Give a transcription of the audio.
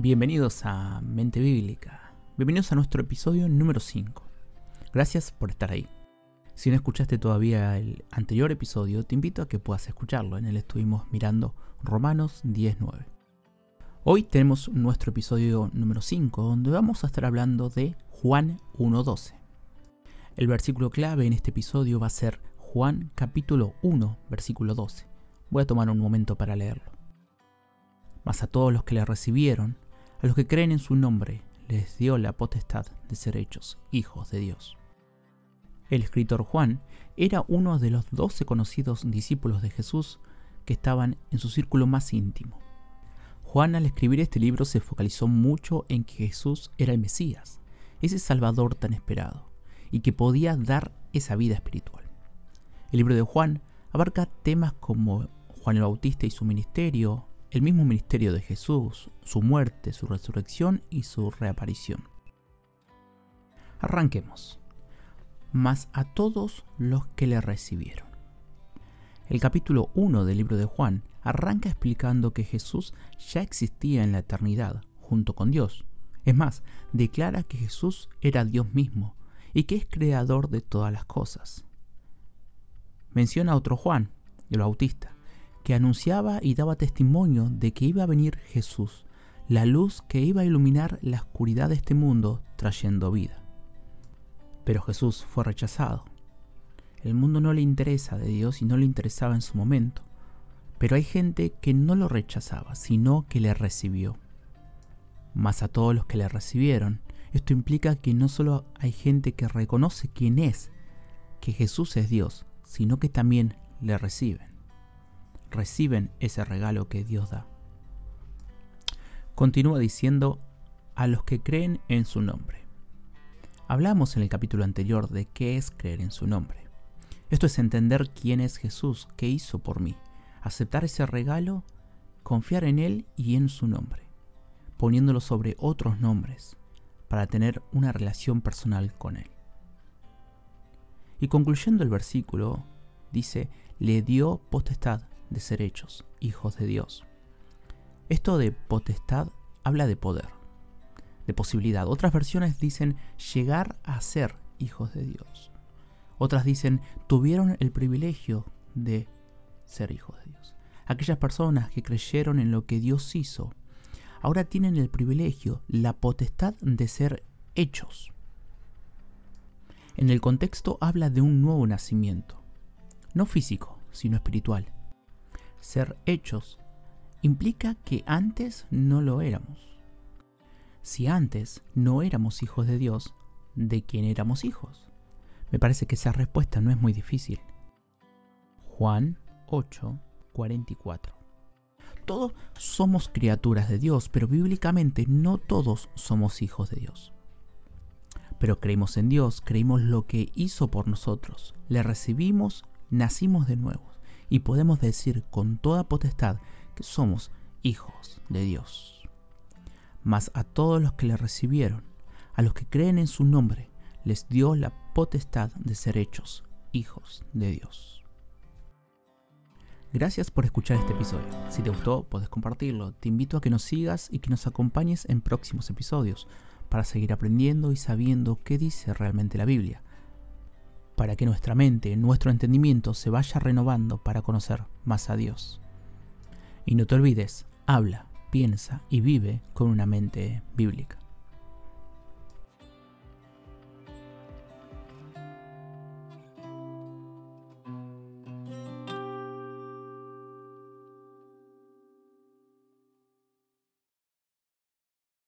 Bienvenidos a Mente Bíblica. Bienvenidos a nuestro episodio número 5. Gracias por estar ahí. Si no escuchaste todavía el anterior episodio, te invito a que puedas escucharlo. En él estuvimos mirando Romanos 10.9. Hoy tenemos nuestro episodio número 5, donde vamos a estar hablando de Juan 1.12. El versículo clave en este episodio va a ser Juan capítulo 1, versículo 12. Voy a tomar un momento para leerlo. Mas a todos los que le recibieron, a los que creen en su nombre les dio la potestad de ser hechos hijos de Dios. El escritor Juan era uno de los doce conocidos discípulos de Jesús que estaban en su círculo más íntimo. Juan al escribir este libro se focalizó mucho en que Jesús era el Mesías, ese Salvador tan esperado, y que podía dar esa vida espiritual. El libro de Juan abarca temas como Juan el Bautista y su ministerio, el mismo ministerio de Jesús, su muerte, su resurrección y su reaparición. Arranquemos. Más a todos los que le recibieron. El capítulo 1 del libro de Juan arranca explicando que Jesús ya existía en la eternidad junto con Dios. Es más, declara que Jesús era Dios mismo y que es creador de todas las cosas. Menciona a otro Juan, el Bautista, que anunciaba y daba testimonio de que iba a venir Jesús, la luz que iba a iluminar la oscuridad de este mundo trayendo vida. Pero Jesús fue rechazado. El mundo no le interesa de Dios y no le interesaba en su momento. Pero hay gente que no lo rechazaba, sino que le recibió. Más a todos los que le recibieron, esto implica que no solo hay gente que reconoce quién es, que Jesús es Dios, sino que también le reciben reciben ese regalo que Dios da. Continúa diciendo a los que creen en su nombre. Hablamos en el capítulo anterior de qué es creer en su nombre. Esto es entender quién es Jesús, qué hizo por mí, aceptar ese regalo, confiar en Él y en su nombre, poniéndolo sobre otros nombres, para tener una relación personal con Él. Y concluyendo el versículo, dice, le dio potestad de ser hechos hijos de Dios. Esto de potestad habla de poder, de posibilidad. Otras versiones dicen llegar a ser hijos de Dios. Otras dicen tuvieron el privilegio de ser hijos de Dios. Aquellas personas que creyeron en lo que Dios hizo, ahora tienen el privilegio, la potestad de ser hechos. En el contexto habla de un nuevo nacimiento, no físico, sino espiritual ser hechos implica que antes no lo éramos. Si antes no éramos hijos de Dios, ¿de quién éramos hijos? Me parece que esa respuesta no es muy difícil. Juan 8, 44. Todos somos criaturas de Dios, pero bíblicamente no todos somos hijos de Dios. Pero creímos en Dios, creímos lo que hizo por nosotros, le recibimos, nacimos de nuevo y podemos decir con toda potestad que somos hijos de Dios. Mas a todos los que le recibieron, a los que creen en su nombre, les dio la potestad de ser hechos hijos de Dios. Gracias por escuchar este episodio. Si te gustó, puedes compartirlo. Te invito a que nos sigas y que nos acompañes en próximos episodios para seguir aprendiendo y sabiendo qué dice realmente la Biblia para que nuestra mente, nuestro entendimiento se vaya renovando para conocer más a Dios. Y no te olvides, habla, piensa y vive con una mente bíblica.